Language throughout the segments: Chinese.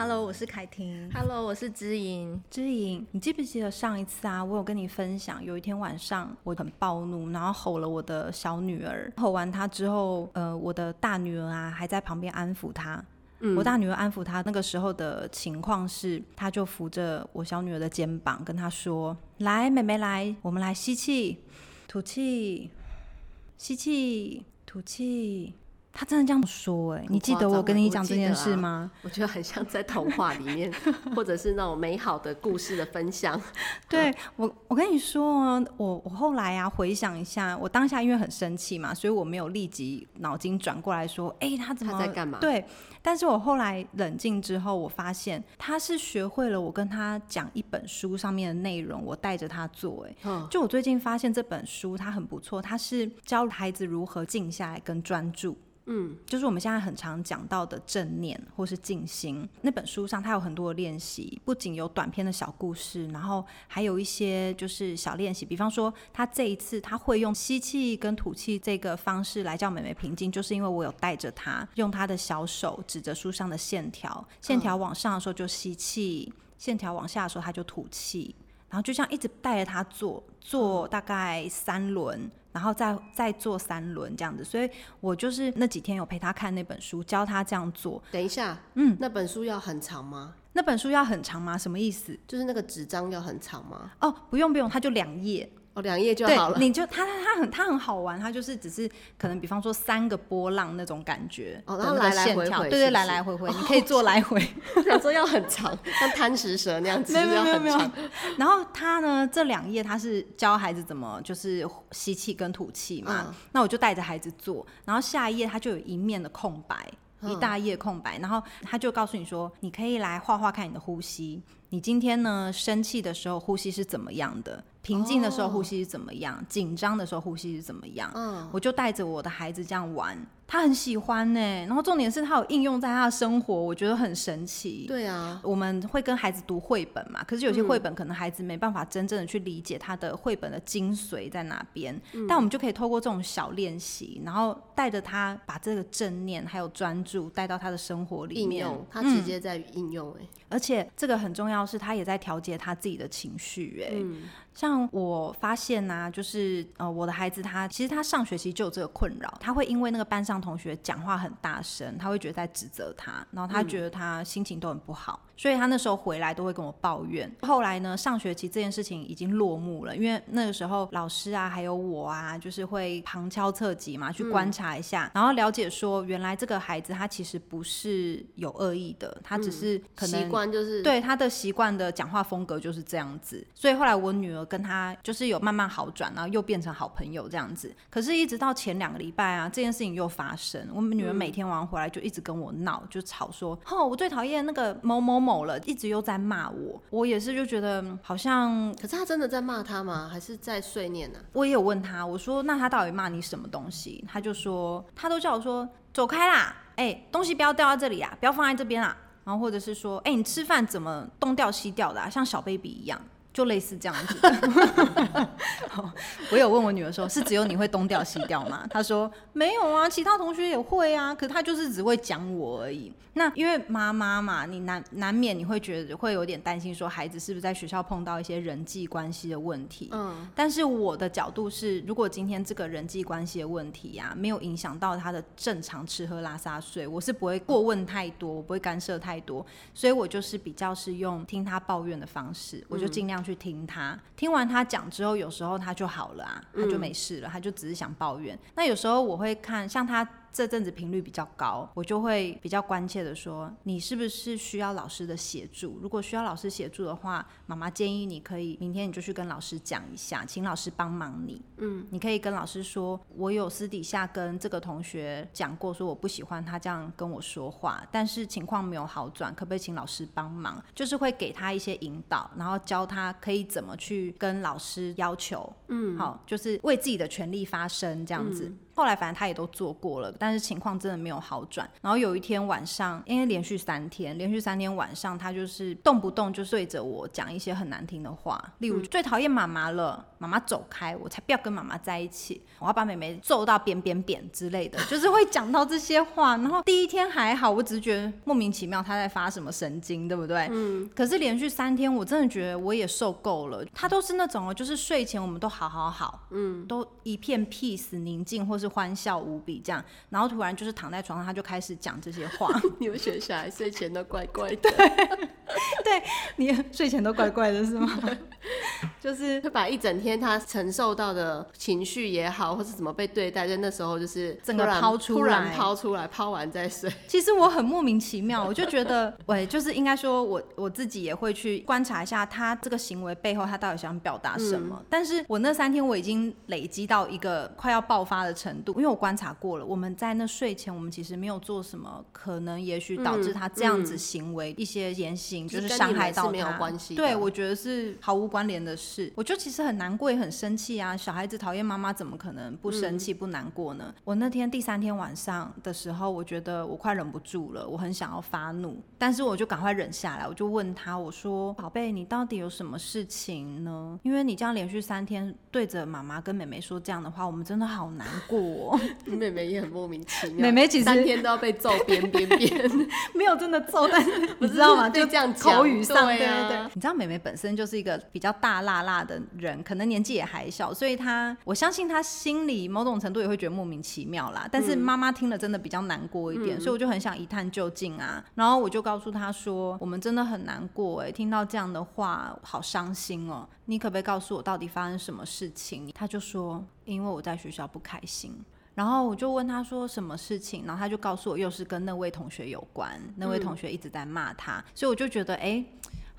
Hello，我是凯婷。Hello，我是知莹。知莹，你记不记得上一次啊？我有跟你分享，有一天晚上我很暴怒，然后吼了我的小女儿。吼完她之后，呃，我的大女儿啊还在旁边安抚她。嗯，我大女儿安抚她那个时候的情况是，她就扶着我小女儿的肩膀，跟她说：“来，妹妹来，我们来吸气，吐气，吸气，吐气。”他真的这样说哎、欸，你记得我跟你讲这件事吗？我觉得很像在童话里面，或者是那种美好的故事的分享。对我，我跟你说，我我后来啊回想一下，我当下因为很生气嘛，所以我没有立即脑筋转过来说，哎、欸，他怎么他在干嘛？对，但是我后来冷静之后，我发现他是学会了我跟他讲一本书上面的内容，我带着他做、欸。哎，就我最近发现这本书它很不错，它是教孩子如何静下来跟专注。嗯，就是我们现在很常讲到的正念或是静心。那本书上，它有很多练习，不仅有短篇的小故事，然后还有一些就是小练习。比方说，他这一次他会用吸气跟吐气这个方式来叫妹妹平静，就是因为我有带着他，用他的小手指着书上的线条，线条往上的时候就吸气，线条往下的时候他就吐气，然后就这样一直带着他做，做大概三轮。然后再再做三轮这样子，所以我就是那几天有陪他看那本书，教他这样做。等一下，嗯，那本书要很长吗？那本书要很长吗？什么意思？就是那个纸张要很长吗？哦，不用不用，它就两页。两页就好了，你就它它它很它很好玩，它就是只是可能比方说三个波浪那种感觉，哦，然后来来回回，对对，来来回回，你可以做来回。想说要很长，像贪食蛇那样子，没有没有没有。然后它呢，这两页它是教孩子怎么就是吸气跟吐气嘛，那我就带着孩子做，然后下一页它就有一面的空白，一大页空白，然后他就告诉你说，你可以来画画看你的呼吸，你今天呢生气的时候呼吸是怎么样的？平静的时候呼吸是怎么样？紧张的时候呼吸是怎么样？嗯，我就带着我的孩子这样玩。他很喜欢呢、欸，然后重点是他有应用在他的生活，我觉得很神奇。对啊，我们会跟孩子读绘本嘛，可是有些绘本可能孩子没办法真正的去理解他的绘本的精髓在哪边，嗯、但我们就可以透过这种小练习，然后带着他把这个正念还有专注带到他的生活里面，应用他直接在应用哎、欸。嗯，而且这个很重要是他也在调节他自己的情绪哎、欸。嗯。像我发现呐、啊，就是呃，我的孩子他其实他上学期就有这个困扰，他会因为那个班上同学讲话很大声，他会觉得在指责他，然后他觉得他心情都很不好，嗯、所以他那时候回来都会跟我抱怨。后来呢，上学期这件事情已经落幕了，因为那个时候老师啊，还有我啊，就是会旁敲侧击嘛，去观察一下，嗯、然后了解说，原来这个孩子他其实不是有恶意的，他只是可能习惯就是对他的习惯的讲话风格就是这样子，所以后来我女儿。跟他就是有慢慢好转，然后又变成好朋友这样子。可是，一直到前两个礼拜啊，这件事情又发生。我们女儿每天晚上回来就一直跟我闹，就吵说：“哦，我最讨厌那个某某某了，一直又在骂我。”我也是就觉得好像，可是他真的在骂他吗？还是在碎念呢？我也有问他，我说：“那他到底骂你什么东西？”他就说：“他都叫我说走开啦，哎，东西不要掉在这里啊，不要放在这边啊。”然后或者是说：“哎，你吃饭怎么东掉西掉的啊，像小 baby 一样。”就类似这样子的，我有问我女儿说，是只有你会东掉西掉吗？她说没有啊，其他同学也会啊，可是她就是只会讲我而已。那因为妈妈嘛，你难难免你会觉得会有点担心，说孩子是不是在学校碰到一些人际关系的问题？嗯，但是我的角度是，如果今天这个人际关系的问题呀、啊，没有影响到他的正常吃喝拉撒睡，我是不会过问太多，我不会干涉太多，所以我就是比较是用听他抱怨的方式，我就尽量去听他，听完他讲之后，有时候他就好了啊，他就没事了，他就只是想抱怨。那有时候我会看，像他。这阵子频率比较高，我就会比较关切的说，你是不是需要老师的协助？如果需要老师协助的话，妈妈建议你可以明天你就去跟老师讲一下，请老师帮忙你。嗯，你可以跟老师说，我有私底下跟这个同学讲过，说我不喜欢他这样跟我说话，但是情况没有好转，可不可以请老师帮忙？就是会给他一些引导，然后教他可以怎么去跟老师要求。嗯，好，就是为自己的权利发声这样子。嗯后来反正他也都做过了，但是情况真的没有好转。然后有一天晚上，因为连续三天，连续三天晚上，他就是动不动就对着我讲一些很难听的话，例如最讨厌妈妈了。妈妈走开，我才不要跟妈妈在一起，我要把妹妹揍到扁扁扁之类的，就是会讲到这些话。然后第一天还好，我只是觉得莫名其妙她在发什么神经，对不对？嗯。可是连续三天，我真的觉得我也受够了。她都是那种哦，就是睡前我们都好好好，嗯，都一片 peace 宁静，或是欢笑无比这样。然后突然就是躺在床上，她就开始讲这些话。你们学小孩睡前都怪怪的。对，对你睡前都怪怪的，是吗？就是会把一整天他承受到的情绪也好，或是怎么被对待，在那时候就是整个抛出来，突然抛出来，抛完再睡。其实我很莫名其妙，我就觉得，喂，就是应该说我我自己也会去观察一下他这个行为背后他到底想表达什么。嗯、但是我那三天我已经累积到一个快要爆发的程度，因为我观察过了，我们在那睡前我们其实没有做什么，可能也许导致他这样子行为、一些言行就是伤害到他。没有关系。对，我觉得是毫无关联的事。我就其实很难过，也很生气啊！小孩子讨厌妈妈，怎么可能不生气、不难过呢？嗯、我那天第三天晚上的时候，我觉得我快忍不住了，我很想要发怒，但是我就赶快忍下来，我就问他，我说：“宝贝，你到底有什么事情呢？因为你这样连续三天对着妈妈跟妹妹说这样的话，我们真的好难过、喔。”你妹妹也很莫名其妙，妹妹其实三天都要被揍边边边，没有真的揍，但是 你知道吗？就这样口语上，对，啊、对对对。你知道妹妹本身就是一个比较大辣辣的人，可能年纪也还小，所以他我相信他心里某种程度也会觉得莫名其妙啦。但是妈妈听了真的比较难过一点，嗯、所以我就很想一探究竟啊。然后我就告诉他说：“我们真的很难过哎，听到这样的话，好伤心哦。你可不可以告诉我到底发生什么事情？”他就说：“因为我在学校不开心。”然后我就问他说：“什么事情？”然后他就告诉我，又是跟那位同学有关。那位同学一直在骂他，所以我就觉得哎。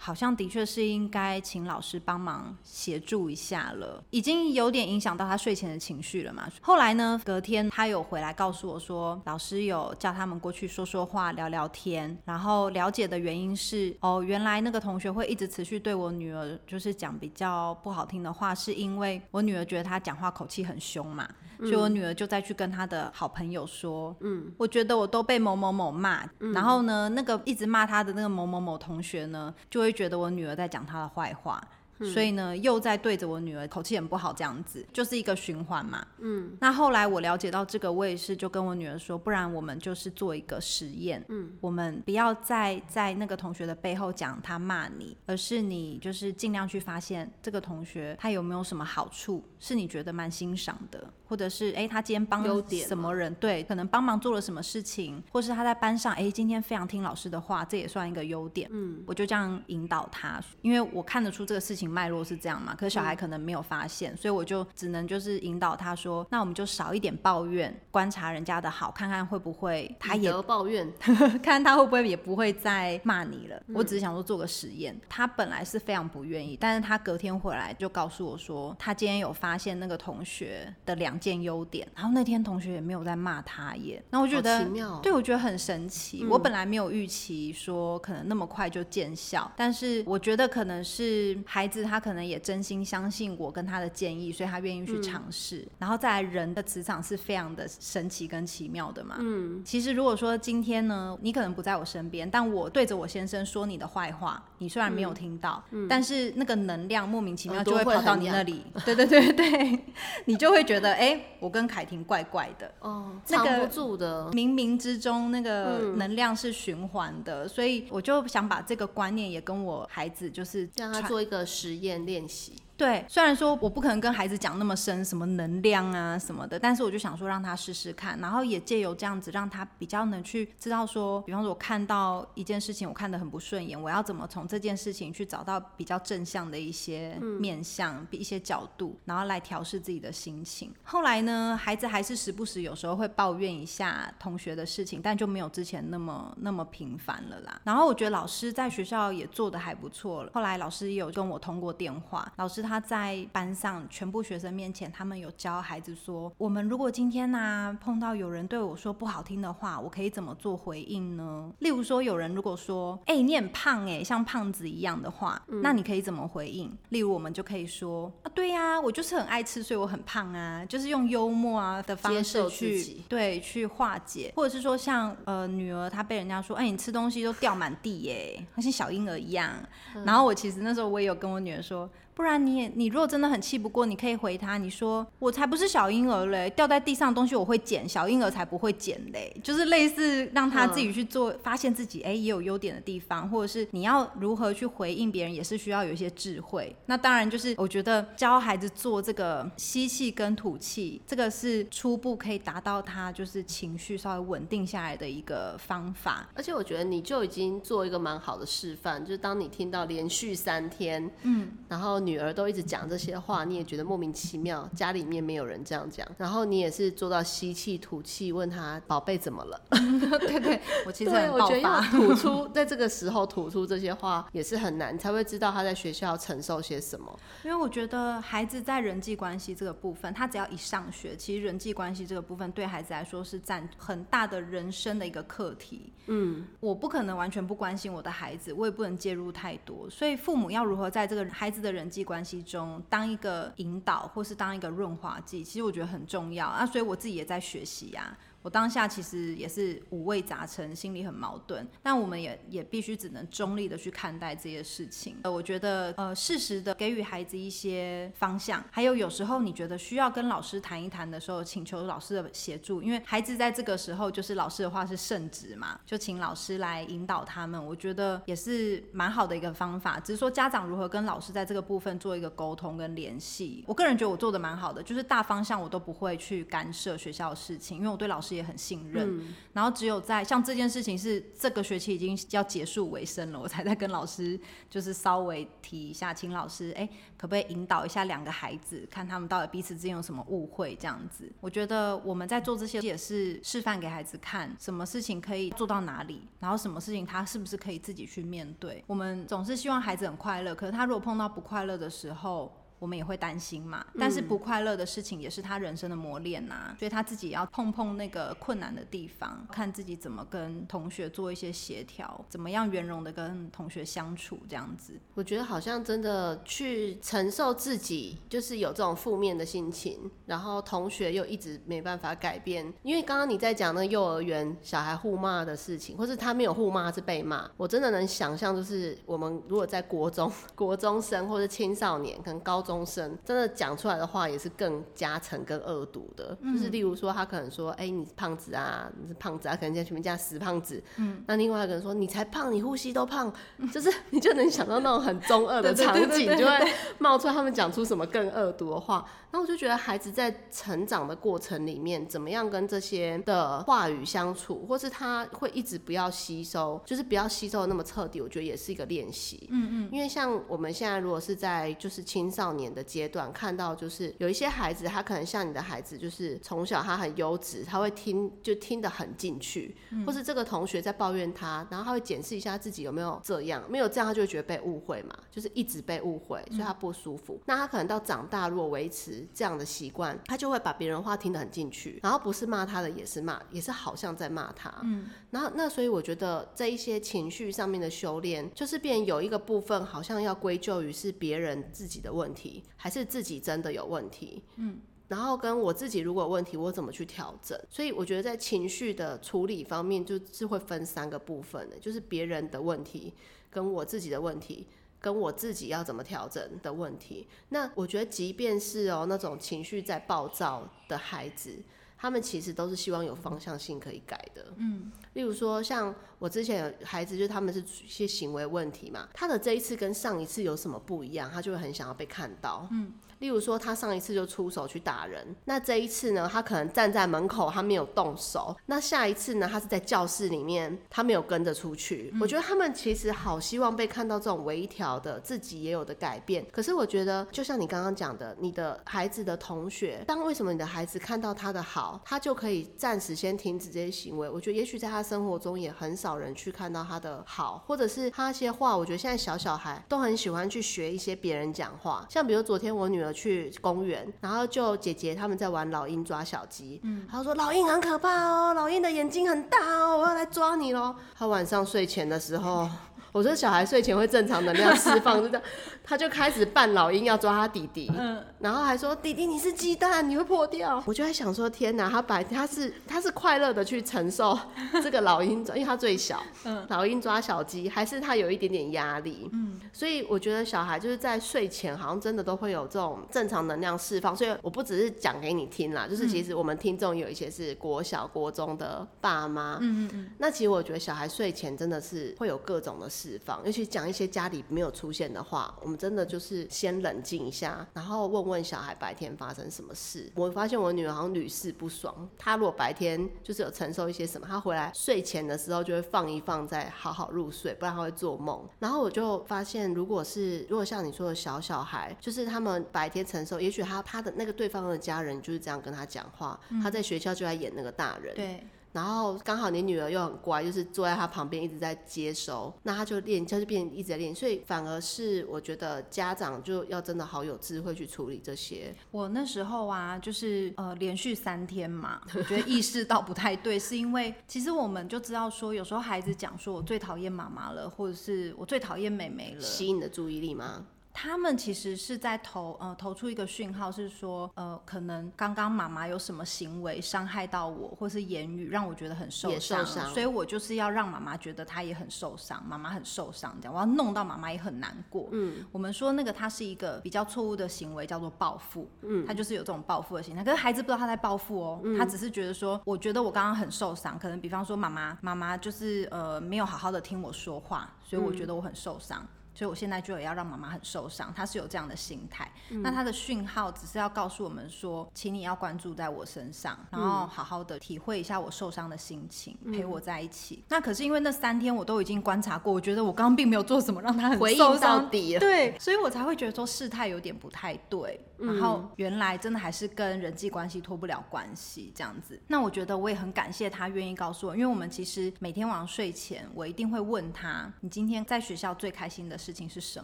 好像的确是应该请老师帮忙协助一下了，已经有点影响到他睡前的情绪了嘛。后来呢，隔天他有回来告诉我说，老师有叫他们过去说说话、聊聊天，然后了解的原因是，哦，原来那个同学会一直持续对我女儿就是讲比较不好听的话，是因为我女儿觉得他讲话口气很凶嘛。所以我女儿就再去跟她的好朋友说，嗯，我觉得我都被某某某骂，嗯、然后呢，那个一直骂她的那个某某某同学呢，就会觉得我女儿在讲她的坏话。所以呢，又在对着我女儿，口气很不好，这样子就是一个循环嘛。嗯，那后来我了解到这个，我也是就跟我女儿说，不然我们就是做一个实验。嗯，我们不要再在那个同学的背后讲他骂你，而是你就是尽量去发现这个同学他有没有什么好处，是你觉得蛮欣赏的，或者是哎、欸、他今天帮了什么人，对，可能帮忙做了什么事情，或是他在班上哎、欸、今天非常听老师的话，这也算一个优点。嗯，我就这样引导他，因为我看得出这个事情。脉络是这样嘛？可是小孩可能没有发现，嗯、所以我就只能就是引导他说：“那我们就少一点抱怨，观察人家的好，看看会不会他也抱怨，看看他会不会也不会再骂你了。嗯”我只是想说做个实验。他本来是非常不愿意，但是他隔天回来就告诉我说，他今天有发现那个同学的两件优点，然后那天同学也没有在骂他耶。那我觉得，奇妙，对，我觉得很神奇。嗯、我本来没有预期说可能那么快就见效，但是我觉得可能是孩子。他可能也真心相信我跟他的建议，所以他愿意去尝试。嗯、然后再来，人的磁场是非常的神奇跟奇妙的嘛。嗯，其实如果说今天呢，你可能不在我身边，但我对着我先生说你的坏话，你虽然没有听到，嗯、但是那个能量莫名其妙就会跑到你那里。对对对对，你就会觉得 哎、欸，我跟凯婷怪怪的。哦，藏不住的，冥冥之中那个能量是循环的，嗯、所以我就想把这个观念也跟我孩子就是让他做一个。实验练习。对，虽然说我不可能跟孩子讲那么深，什么能量啊什么的，但是我就想说让他试试看，然后也借由这样子让他比较能去知道说，比方说我看到一件事情我看得很不顺眼，我要怎么从这件事情去找到比较正向的一些面向、嗯、一些角度，然后来调试自己的心情。后来呢，孩子还是时不时有时候会抱怨一下同学的事情，但就没有之前那么那么频繁了啦。然后我觉得老师在学校也做得还不错了。后来老师也有跟我通过电话，老师。他在班上全部学生面前，他们有教孩子说：我们如果今天呢、啊、碰到有人对我说不好听的话，我可以怎么做回应呢？例如说，有人如果说：哎、欸，你很胖哎，像胖子一样的话，嗯、那你可以怎么回应？例如，我们就可以说：啊，对呀、啊，我就是很爱吃，所以我很胖啊，就是用幽默啊的方式去对去化解，或者是说像呃女儿她被人家说：哎，你吃东西都掉满地耶，好像小婴儿一样。嗯、然后我其实那时候我也有跟我女儿说。不然你也你如果真的很气不过，你可以回他，你说我才不是小婴儿嘞，掉在地上的东西我会捡，小婴儿才不会捡嘞，就是类似让他自己去做，发现自己哎、欸、也有优点的地方，或者是你要如何去回应别人，也是需要有一些智慧。那当然就是我觉得教孩子做这个吸气跟吐气，这个是初步可以达到他就是情绪稍微稳定下来的一个方法。而且我觉得你就已经做一个蛮好的示范，就是当你听到连续三天，嗯，然后女儿都一直讲这些话，你也觉得莫名其妙，家里面没有人这样讲，然后你也是做到吸气吐气，问他宝贝怎么了？对对，我其实对我觉得要吐出，在这个时候吐出这些话也是很难，才会知道他在学校承受些什么。因为我觉得孩子在人际关系这个部分，他只要一上学，其实人际关系这个部分对孩子来说是占很大的人生的一个课题。嗯，我不可能完全不关心我的孩子，我也不能介入太多，所以父母要如何在这个孩子的人际关系中当一个引导，或是当一个润滑剂，其实我觉得很重要啊。所以我自己也在学习呀。我当下其实也是五味杂陈，心里很矛盾，但我们也也必须只能中立的去看待这些事情。呃，我觉得呃，适时的给予孩子一些方向，还有有时候你觉得需要跟老师谈一谈的时候，请求老师的协助，因为孩子在这个时候就是老师的话是圣旨嘛，就请老师来引导他们。我觉得也是蛮好的一个方法，只是说家长如何跟老师在这个部分做一个沟通跟联系。我个人觉得我做的蛮好的，就是大方向我都不会去干涉学校的事情，因为我对老师也很信任，嗯、然后只有在像这件事情是这个学期已经要结束尾声了，我才在跟老师就是稍微提一下，请老师哎、欸，可不可以引导一下两个孩子，看他们到底彼此之间有什么误会这样子。我觉得我们在做这些也是示范给孩子看，什么事情可以做到哪里，然后什么事情他是不是可以自己去面对。我们总是希望孩子很快乐，可是他如果碰到不快乐的时候，我们也会担心嘛，但是不快乐的事情也是他人生的磨练呐、啊，所以他自己也要碰碰那个困难的地方，看自己怎么跟同学做一些协调，怎么样圆融的跟同学相处这样子。我觉得好像真的去承受自己就是有这种负面的心情，然后同学又一直没办法改变，因为刚刚你在讲那幼儿园小孩互骂的事情，或是他没有互骂是被骂，我真的能想象，就是我们如果在国中、国中生或者青少年，可能高中。中生真的讲出来的话也是更加沉、更恶毒的，嗯、就是例如说他可能说：“哎、欸，你是胖子啊，你是胖子啊，可能在前面加死胖子。”嗯，那另外一个人说：“你才胖，你呼吸都胖。嗯 ”就是你就能想到那种很中二的场景，就会冒出来他们讲出什么更恶毒的话。那我就觉得孩子在成长的过程里面，怎么样跟这些的话语相处，或是他会一直不要吸收，就是不要吸收的那么彻底，我觉得也是一个练习。嗯嗯，因为像我们现在如果是在就是青少年。年的阶段看到，就是有一些孩子，他可能像你的孩子，就是从小他很优质，他会听就听得很进去，嗯、或是这个同学在抱怨他，然后他会检视一下自己有没有这样，没有这样，他就会觉得被误会嘛，就是一直被误会，所以他不舒服。嗯、那他可能到长大，如果维持这样的习惯，他就会把别人话听得很进去，然后不是骂他的也是骂，也是好像在骂他。嗯，然后那所以我觉得这一些情绪上面的修炼，就是变有一个部分好像要归咎于是别人自己的问题。还是自己真的有问题，嗯，然后跟我自己如果有问题，我怎么去调整？所以我觉得在情绪的处理方面，就是会分三个部分的，就是别人的问题，跟我自己的问题，跟我自己要怎么调整的问题。那我觉得，即便是哦那种情绪在暴躁的孩子，他们其实都是希望有方向性可以改的，嗯，例如说像。我之前有孩子，就是他们是一些行为问题嘛，他的这一次跟上一次有什么不一样，他就会很想要被看到。嗯，例如说他上一次就出手去打人，那这一次呢，他可能站在门口，他没有动手。那下一次呢，他是在教室里面，他没有跟着出去。嗯，我觉得他们其实好希望被看到这种微调的自己也有的改变。可是我觉得，就像你刚刚讲的，你的孩子的同学，当为什么你的孩子看到他的好，他就可以暂时先停止这些行为？我觉得也许在他生活中也很少。少人去看到他的好，或者是他一些话，我觉得现在小小孩都很喜欢去学一些别人讲话。像比如昨天我女儿去公园，然后就姐姐他们在玩老鹰抓小鸡，嗯，他说老鹰很可怕哦，老鹰的眼睛很大哦，我要来抓你喽。他晚上睡前的时候。我说小孩睡前会正常能量释放，就这样，他就开始扮老鹰要抓他弟弟，嗯，然后还说弟弟你是鸡蛋，你会破掉。我就在想说天哪，他白他是他是快乐的去承受这个老鹰抓，因为他最小，嗯，老鹰抓小鸡，还是他有一点点压力，嗯，所以我觉得小孩就是在睡前好像真的都会有这种正常能量释放，所以我不只是讲给你听啦，就是其实我们听众有一些是国小国中的爸妈，嗯嗯嗯，那其实我觉得小孩睡前真的是会有各种的释放，尤其讲一些家里没有出现的话，我们真的就是先冷静一下，然后问问小孩白天发生什么事。我发现我女儿好像屡试不爽，她如果白天就是有承受一些什么，她回来睡前的时候就会放一放，再好好入睡，不然她会做梦。然后我就发现，如果是如果像你说的小小孩，就是他们白天承受，也许他他的那个对方的家人就是这样跟他讲话，他在学校就在演那个大人。对。然后刚好你女儿又很乖，就是坐在她旁边一直在接收，那她就练，就是变一直在练，所以反而是我觉得家长就要真的好有智慧去处理这些。我那时候啊，就是呃连续三天嘛，我觉得意识到不太对，是因为其实我们就知道说，有时候孩子讲说我最讨厌妈妈了，或者是我最讨厌妹妹了，吸引你的注意力吗？他们其实是在投呃投出一个讯号，是说呃可能刚刚妈妈有什么行为伤害到我，或是言语让我觉得很受伤，受，所以我就是要让妈妈觉得她也很受伤，妈妈很受伤，这样我要弄到妈妈也很难过。嗯，我们说那个他是一个比较错误的行为，叫做报复。嗯，他就是有这种报复的心态，可是孩子不知道他在报复哦，他只是觉得说，我觉得我刚刚很受伤，可能比方说妈妈妈妈就是呃没有好好的听我说话，所以我觉得我很受伤。所以我现在就也要让妈妈很受伤，他是有这样的心态。嗯、那他的讯号只是要告诉我们说，请你要关注在我身上，然后好好的体会一下我受伤的心情，嗯、陪我在一起。那可是因为那三天我都已经观察过，我觉得我刚刚并没有做什么让他很受伤到底，对，所以我才会觉得说事态有点不太对。然后原来真的还是跟人际关系脱不了关系这样子。那我觉得我也很感谢他愿意告诉我，因为我们其实每天晚上睡前，我一定会问他，你今天在学校最开心的事情是什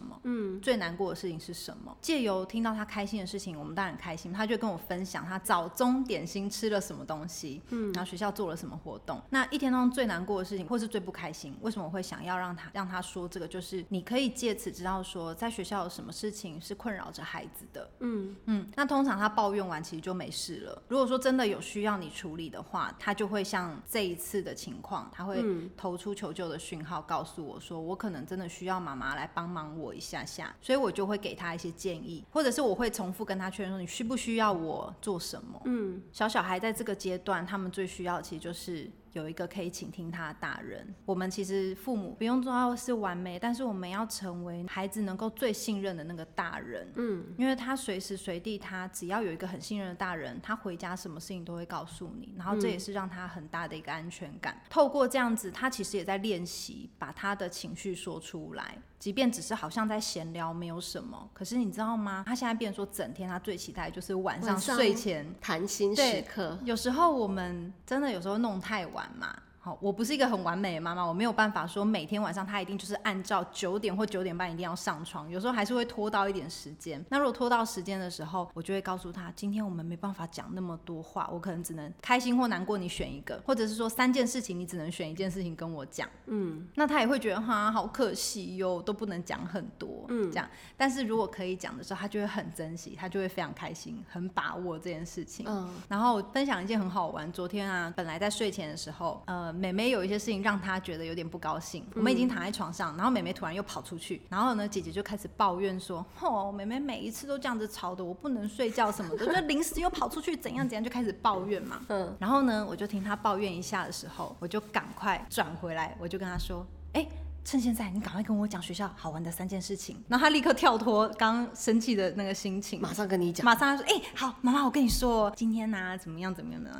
么？嗯，最难过的事情是什么？借由听到他开心的事情，我们当然开心。他就跟我分享他早中点心吃了什么东西，嗯，然后学校做了什么活动。那一天当中最难过的事情，或是最不开心，为什么我会想要让他让他说这个？就是你可以借此知道说，在学校有什么事情是困扰着孩子的，嗯嗯。那通常他抱怨完其实就没事了。如果说真的有需要你处理的话，他就会像这一次的情况，他会投出求救的讯号，告诉我说我可能真的需要妈妈来帮忙我一下。下下，所以我就会给他一些建议，或者是我会重复跟他确认说，你需不需要我做什么？嗯，小小孩在这个阶段，他们最需要其实就是。有一个可以倾听他的大人。我们其实父母不用做到是完美，但是我们要成为孩子能够最信任的那个大人。嗯，因为他随时随地，他只要有一个很信任的大人，他回家什么事情都会告诉你，然后这也是让他很大的一个安全感。透过这样子，他其实也在练习把他的情绪说出来，即便只是好像在闲聊，没有什么。可是你知道吗？他现在变成说，整天他最期待就是晚上睡前谈心时刻。有时候我们真的有时候弄太晚。嘛，好，我不是一个很完美的妈妈，我没有办法说每天晚上她一定就是按照九点或九点半一定要上床，有时候还是会拖到一点时间。那如果拖到时间的时候，我就会告诉她，今天我们没办法讲那么多话，我可能只能开心或难过，你选一个，或者是说三件事情，你只能选一件事情跟我讲。嗯，那她也会觉得哈，好可惜哟，都不能讲很多，嗯，这样。但是如果可以讲的时候，她就会很珍惜，她就会非常开心，很把握这件事情。嗯，然后分享一件很好玩，昨天啊，本来在睡前的时候。后，呃，妹妹有一些事情让她觉得有点不高兴。我们已经躺在床上，然后妹妹突然又跑出去，然后呢，姐姐就开始抱怨说：“哦，妹妹每一次都这样子吵的，我不能睡觉什么的，就临时又跑出去，怎样怎样，就开始抱怨嘛。”嗯，然后呢，我就听她抱怨一下的时候，我就赶快转回来，我就跟她说：“哎，趁现在，你赶快跟我讲学校好玩的三件事情。”然后她立刻跳脱刚生气的那个心情，马上跟你讲，马上说：“哎，好，妈妈，我跟你说，今天呢、啊，怎么样，怎么样的。”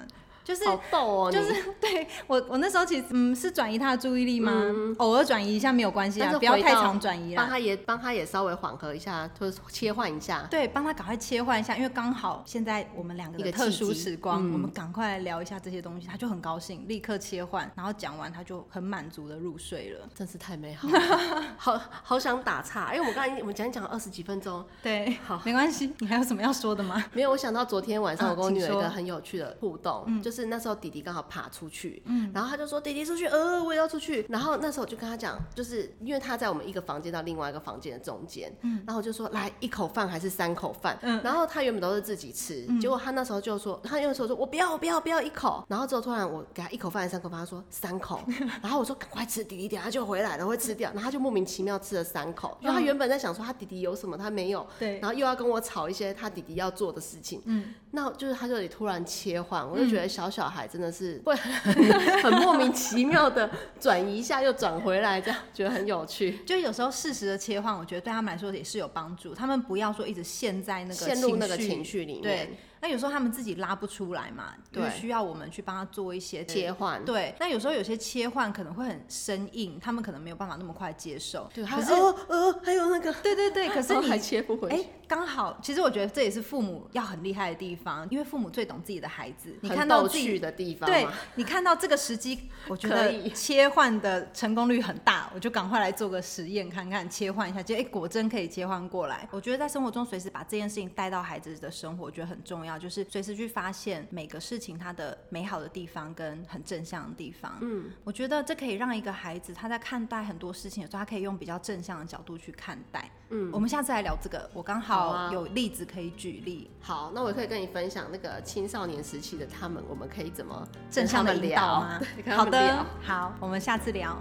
就是好逗哦，就是 对我我那时候其实嗯是转移他的注意力吗？嗯、偶尔转移一下没有关系啊，不要太常转移啦。帮他也帮他也稍微缓和一下，就是切换一下。对，帮他赶快切换一下，因为刚好现在我们两个的特殊时光，嗯、我们赶快来聊一下这些东西，他就很高兴，立刻切换，然后讲完他就很满足的入睡了，真是太美好了，好好想打岔，因为我刚才我们讲讲了二十几分钟，对，好没关系，你还有什么要说的吗？没有，我想到昨天晚上我跟我女儿一个很有趣的互动，嗯，就是。就是那时候弟弟刚好爬出去，嗯，然后他就说弟弟出去，呃，我也要出去。然后那时候我就跟他讲，就是因为他在我们一个房间到另外一个房间的中间，嗯，然后我就说来一口饭还是三口饭，嗯，然后他原本都是自己吃，结果他那时候就说，他那时候说我不要，我不要，不要一口。然后之后突然我给他一口饭还是三口饭，他说三口，然后我说赶快吃，弟弟等下就回来了会吃掉。然后他就莫名其妙吃了三口，因为他原本在想说他弟弟有什么他没有，对，然后又要跟我吵一些他弟弟要做的事情，嗯，那就是他这里突然切换，我就觉得小小孩真的是会 很莫名其妙的转移一下又转回来，这样觉得很有趣。就有时候适时的切换，我觉得对他们来说也是有帮助。他们不要说一直陷在那个陷入那个情绪里面。对。那有时候他们自己拉不出来嘛，对，需要我们去帮他做一些切换。对，那有时候有些切换可能会很生硬，他们可能没有办法那么快接受。对，可是呃呃，还有那个，对对对，可是你还切不回去。哎，刚好，其实我觉得这也是父母要很厉害的地方，因为父母最懂自己的孩子。你看到自己的地方，对，你看到这个时机，我觉得切换的成功率很大，我就赶快来做个实验看看，切换一下，就哎，果真可以切换过来。我觉得在生活中随时把这件事情带到孩子的生活，我觉得很重要，就是随时去。发现每个事情它的美好的地方跟很正向的地方，嗯，我觉得这可以让一个孩子他在看待很多事情的时候，他可以用比较正向的角度去看待。嗯，我们下次来聊这个，我刚好有例子可以举例。好，啊、好，那我可以跟你分享那个青少年时期的他们，我们可以怎么正向 的聊吗？好的，好，我们下次聊。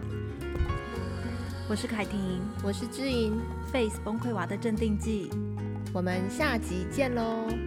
我是凯婷，我是知音，Face 崩溃娃的镇定剂，我们下集见喽。